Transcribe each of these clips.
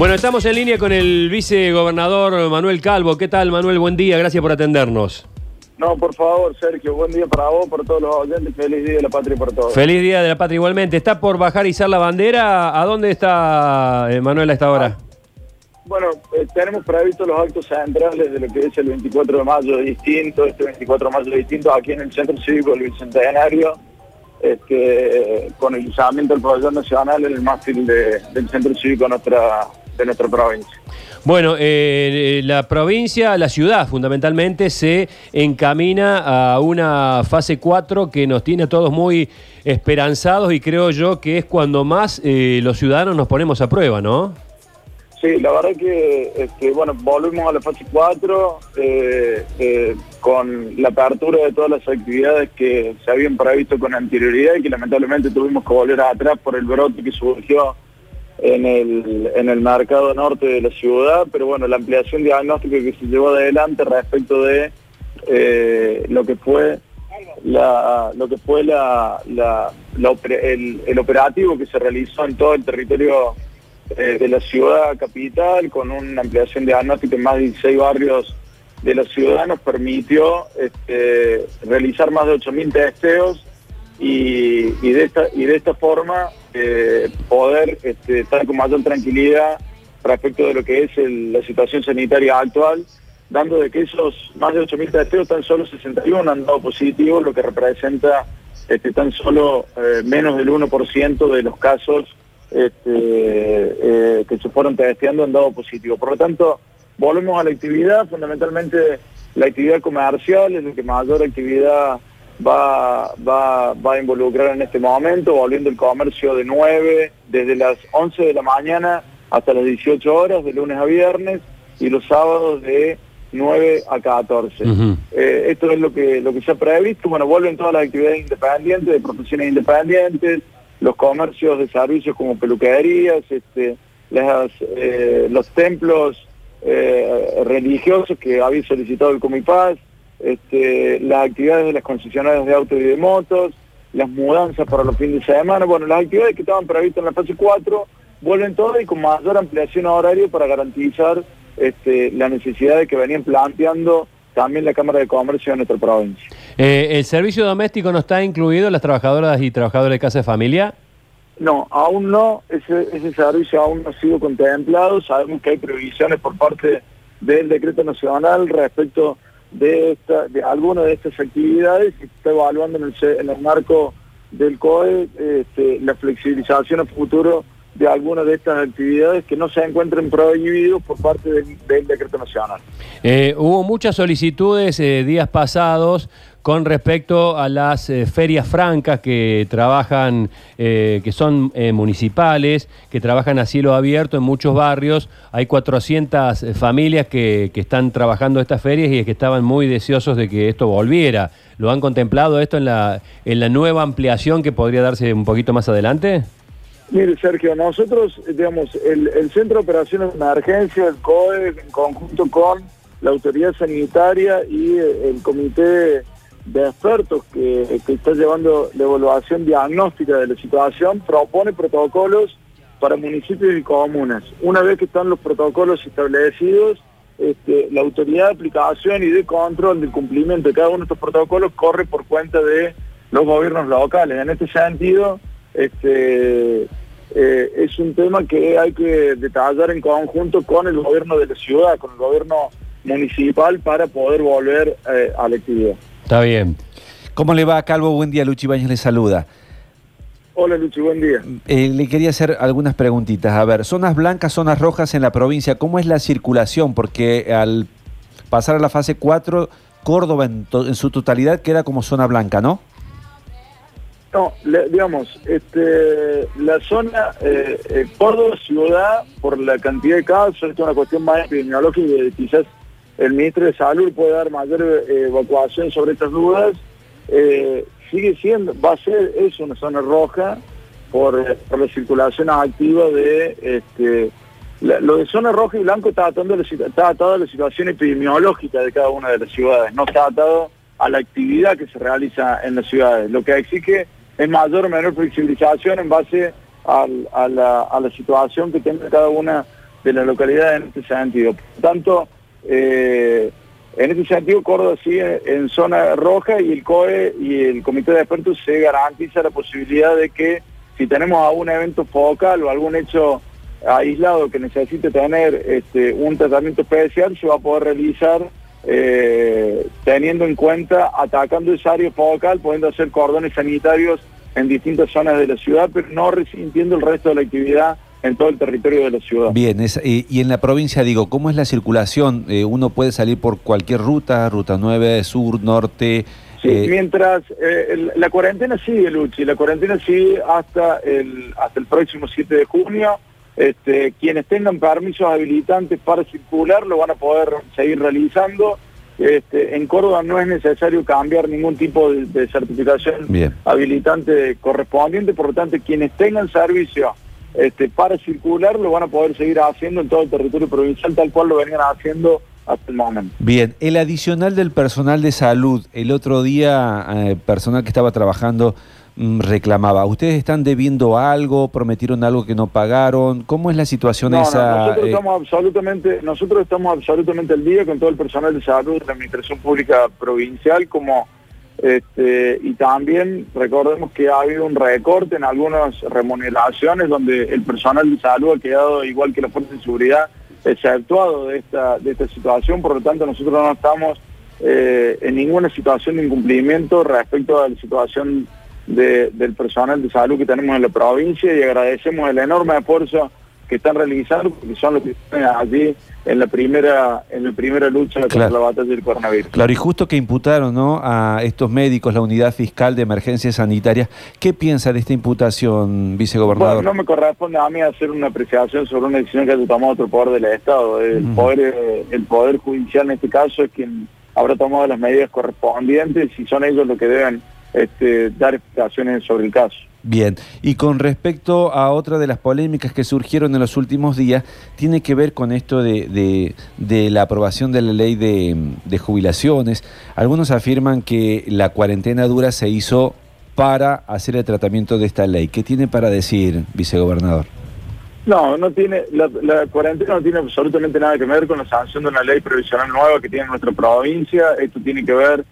Bueno, estamos en línea con el vicegobernador Manuel Calvo. ¿Qué tal, Manuel? Buen día, gracias por atendernos. No, por favor, Sergio, buen día para vos, para todos los oyentes, feliz día de la patria y para todos. Feliz día de la patria igualmente. ¿Está por bajar y izar la bandera? ¿A dónde está eh, Manuel a esta hora? Bueno, eh, tenemos previsto los actos centrales de lo que es el 24 de mayo distinto, este 24 de mayo distinto, aquí en el Centro Cívico del Bicentenario, este, con el usamiento del pabellón nacional en el mástil de- del Centro Cívico de nuestra, de nuestra provincia. Bueno, eh, la provincia, la ciudad fundamentalmente, se encamina a una fase 4 que nos tiene a todos muy esperanzados y creo yo que es cuando más eh, los ciudadanos nos ponemos a prueba, ¿no? Sí, la verdad que, este, bueno, volvimos a la fase 4 eh, eh, con la apertura de todas las actividades que se habían previsto con anterioridad y que lamentablemente tuvimos que volver atrás por el brote que surgió en el, en el mercado norte de la ciudad, pero bueno, la ampliación diagnóstica que se llevó adelante respecto de eh, lo que fue la, lo que fue la, la- la el, el operativo que se realizó en todo el territorio eh, de la ciudad capital con una ampliación diagnóstica en más de 16 barrios de la ciudad nos permitió este, realizar más de 8.000 testeos y de esta y de esta forma eh, poder este, estar con mayor tranquilidad respecto de lo que es la situación sanitaria actual, dando de que esos más de 8.000 testeos tan solo 61 han dado positivos, lo que representa este, tan solo eh, menos del 1% de los casos este, eh, que se fueron testeando han dado positivo. Por lo tanto, volvemos a la actividad, fundamentalmente la actividad comercial es la que mayor actividad va, va, va a involucrar en este momento, volviendo el comercio de 9, desde las 11 de la mañana hasta las 18 horas, de lunes a viernes, y los sábados de 9 a 14. Ujú. Eh, esto es lo que, lo que se ha previsto. Bueno, vuelven todas las actividades independientes, de profesiones independientes, los comercios de servicios como peluquerías, este, las, eh, los templos eh, religiosos que había solicitado el Comipaz, este, las actividades de las concesionarias de autos y de motos, las mudanzas para los fines de semana, bueno, las actividades que estaban previstas en la fase 4 vuelven todas y con mayor ampliación horaria para garantizar este, la necesidad de que venían planteando también la Cámara de Comercio de nuestra provincia. Eh, ¿El servicio doméstico no está incluido las trabajadoras y trabajadores de casa de familia? No, aún no, ese, ese servicio aún no ha sido contemplado, sabemos que hay previsiones por parte del decreto nacional respecto de, esta, de algunas de estas actividades se está evaluando en el, en el marco del COE este, la flexibilización a futuro de algunas de estas actividades que no se encuentren prohibidos por parte del, decreto nacional. Eh, hubo muchas solicitudes eh, días pasados con respecto a las eh, ferias francas que trabajan, que son municipales, que trabajan a cielo abierto en muchos barrios. Hay 400 familias que, que están trabajando estas ferias y que estaban muy deseosos de que esto volviera. ¿Lo han contemplado esto en la, en la nueva ampliación que podría darse un poquito más adelante? Mire, Sergio, nosotros, digamos, el, el Centro de Operaciones de Emergencia, el COE, en conjunto con la Autoridad Sanitaria y eh, el Comité de Expertos que, que está llevando la evaluación diagnóstica de la situación, propone protocolos para municipios y comunas. Una vez que están los protocolos establecidos, este, la autoridad de aplicación y de control del cumplimiento de cada uno de estos protocolos corre por cuenta de los gobiernos locales. En este sentido, este, eh, es un tema que hay que detallar en conjunto con el gobierno de la ciudad, con el gobierno municipal para poder volver eh, a la actividad. Está bien. ¿Cómo le va, Calvo? Buen día, Luchi Baños le saluda. Hola Luchi, buen día. Eh, le quería hacer algunas preguntitas. A ver, zonas blancas, zonas rojas en la provincia, ¿cómo es la circulación? Porque al pasar a la fase 4, Córdoba en, to- en su totalidad queda como zona blanca, ¿no? No, digamos, este, la zona eh, eh, Córdoba ciudad, por la cantidad de casos, esto es una cuestión más epidemiológica y quizás el ministro de Salud puede dar mayor eh, evacuación sobre estas dudas. Eh, sigue siendo, va a ser, es una zona roja por, eh, por la circulación activa de este, lo de zona roja y blanco está atado, a la, está atado a la situación epidemiológica de cada una de las ciudades, no está atado a la actividad que se realiza en las ciudades. Lo que exige es mayor o menor flexibilización en base a, la, situación que tenga cada una de la localidad en este sentido. Por tanto, eh, en este sentido, Córdoba sigue en zona roja y el COE y el Comité de Expertos se garantiza la posibilidad de que si tenemos algún evento focal o algún hecho aislado que necesite tener este, un tratamiento especial, se va a poder realizar eh, teniendo en cuenta, atacando esa área focal, pudiendo hacer cordones sanitarios en distintas zonas de la ciudad, pero no resintiendo el resto de la actividad en todo el territorio de la ciudad. Bien, y en la provincia, digo, ¿cómo es la circulación? Eh, ¿Uno puede salir por cualquier ruta, ruta 9, sur, norte? Sí, eh, mientras la cuarentena sigue, Luchi, la cuarentena sigue hasta el, hasta el próximo 7 de junio. Este, quienes tengan permisos habilitantes para circular lo van a poder seguir realizando. Este, en Córdoba no es necesario cambiar ningún tipo de, certificación habilitante correspondiente, por lo tanto quienes tengan servicio este, para circular lo van a poder seguir haciendo en todo el territorio provincial tal cual lo venían haciendo hasta el momento. Bien, el adicional del personal de salud, el otro día eh, personal que estaba trabajando reclamaba. ¿Ustedes están debiendo algo? ¿Prometieron algo que no pagaron? ¿Cómo es la situación esa? nosotros, eh? estamos absolutamente, nosotros estamos absolutamente al día con todo el personal de salud de la Administración Pública Provincial, como este, y también recordemos que ha habido un recorte en algunas remuneraciones donde el personal de salud ha quedado igual que la fuerza de seguridad exceptuado de esta, de esta situación, por lo tanto nosotros no estamos eh, en ninguna situación de incumplimiento respecto a la situación del personal de salud que tenemos en la provincia y agradecemos el enorme esfuerzo que están realizando porque son los que están allí en la primera en la primera lucha contra la batalla del coronavirus. Claro, y justo que imputaron ¿no? a estos médicos, la unidad fiscal de emergencias sanitarias, ¿qué piensa de esta imputación, vicegobernador? Bueno, no me corresponde a mí hacer una apreciación sobre una decisión que ha tomado otro poder del Estado. El, poder, eh, el poder judicial en este caso es quien habrá tomado las medidas correspondientes y son ellos los que deben este, dar explicaciones sobre el caso. Bien, y con respecto a otra de las polémicas que surgieron en los últimos días, tiene que ver con esto de, la aprobación de la ley de, jubilaciones. Algunos afirman que la cuarentena dura se hizo para hacer el tratamiento de esta ley. ¿Qué tiene para decir, vicegobernador? No, no tiene, la, la, cuarentena no tiene absolutamente nada que ver con la sanción de una ley previsional nueva que tiene nuestra provincia. Esto tiene que ver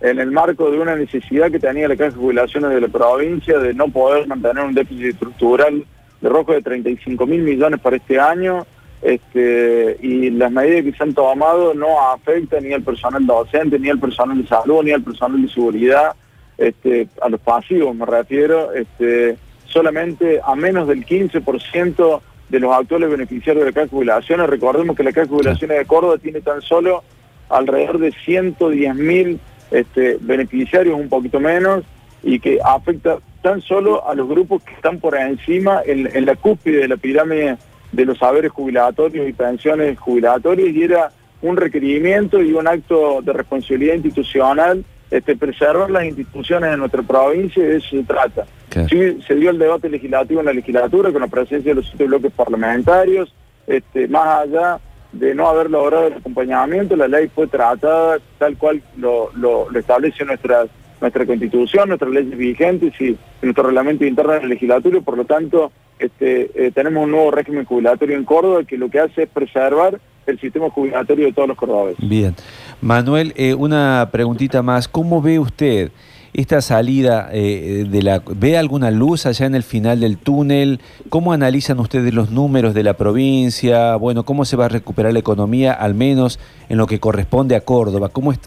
en el marco de una necesidad que tenía la Caja de Jubilaciones de la provincia de no poder mantener un déficit estructural de rojo de 35 mil millones para este año, este, y las medidas que se han tomado no afectan ni al personal docente, ni al personal de salud, ni al personal de seguridad, este, a los pasivos me refiero, este, solamente a menos del 15% de los actuales beneficiarios de la Caja de Jubilaciones. Recordemos que la Caja de Jubilaciones de Córdoba tiene tan solo alrededor de 110 mil este, beneficiarios un poquito menos y que afecta tan solo a los grupos que están por encima en, la cúspide de la pirámide de los saberes jubilatorios y pensiones jubilatorias y era un requerimiento y un acto de responsabilidad institucional este, preservar las instituciones de nuestra provincia y de eso se trata. Sí, se dio el debate legislativo en la legislatura con la presencia de los siete bloques parlamentarios, este, más allá de no haber logrado el acompañamiento, la ley fue tratada tal cual lo, establece nuestra, nuestra constitución, nuestras leyes vigentes y nuestro reglamento interno de la legislatura, por lo tanto este, eh, tenemos un nuevo régimen jubilatorio en Córdoba que lo que hace es preservar el sistema jubilatorio de todos los cordobeses. Bien. Manuel, eh, una preguntita más. ¿Cómo ve usted esta salida eh, de la... ¿Ve alguna luz allá en el final del túnel? ¿Cómo analizan ustedes los números de la provincia? Bueno, ¿cómo se va a recuperar la economía, al menos en lo que corresponde a Córdoba? ¿Cómo es,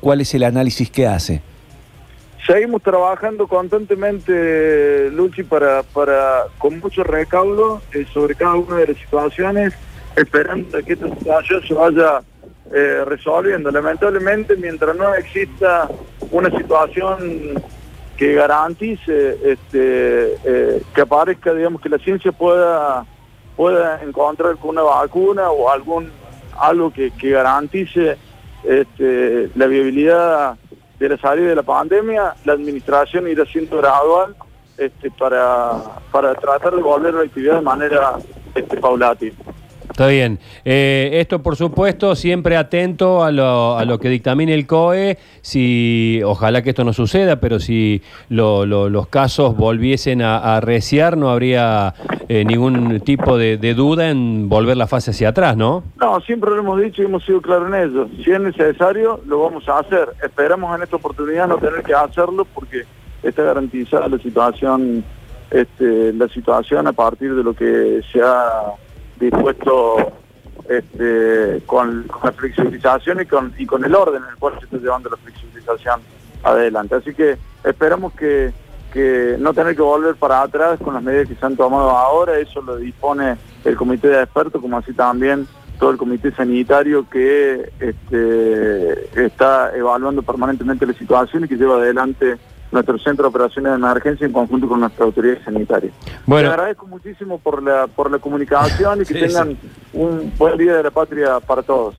¿Cuál es el análisis que hace? Seguimos trabajando constantemente, Luchi, para, para, con mucho recaudo eh, sobre cada una de las situaciones, esperando que esta situación se vaya eh, resolviendo. Lamentablemente, mientras no exista una situación que garantice este, eh, que aparezca, digamos, que la ciencia pueda, pueda encontrar con una vacuna o algún algo que, garantice este, la viabilidad de la salida de la pandemia, la administración irá siendo gradual este, para, para tratar de volver la actividad de manera este, paulatina. Está bien. Eh, esto, por supuesto, siempre atento a lo, a lo que dictamine el COE. Si, ojalá que esto no suceda, pero si lo- lo- los casos volviesen a, arreciar, no habría eh, ningún tipo de, de duda en volver la fase hacia atrás, ¿no? No, siempre lo hemos dicho y hemos sido claros en ello. Si es necesario, lo vamos a hacer. Esperamos en esta oportunidad no tener que hacerlo porque está garantizada la situación, este, la situación a partir de lo que se ha dispuesto este, con, la flexibilización y con, el orden en el cual se está llevando la flexibilización adelante. Así que esperamos que, que no tener que volver para atrás con las medidas que se han tomado ahora, eso lo dispone el comité de expertos, como así también todo el comité sanitario que este, está evaluando permanentemente la situación y que lleva adelante nuestro centro de operaciones de emergencia en conjunto con nuestra autoridad sanitaria. Bueno. Te agradezco muchísimo por la, por la comunicación y que Sí, tengan sí. un buen día de la patria para todos.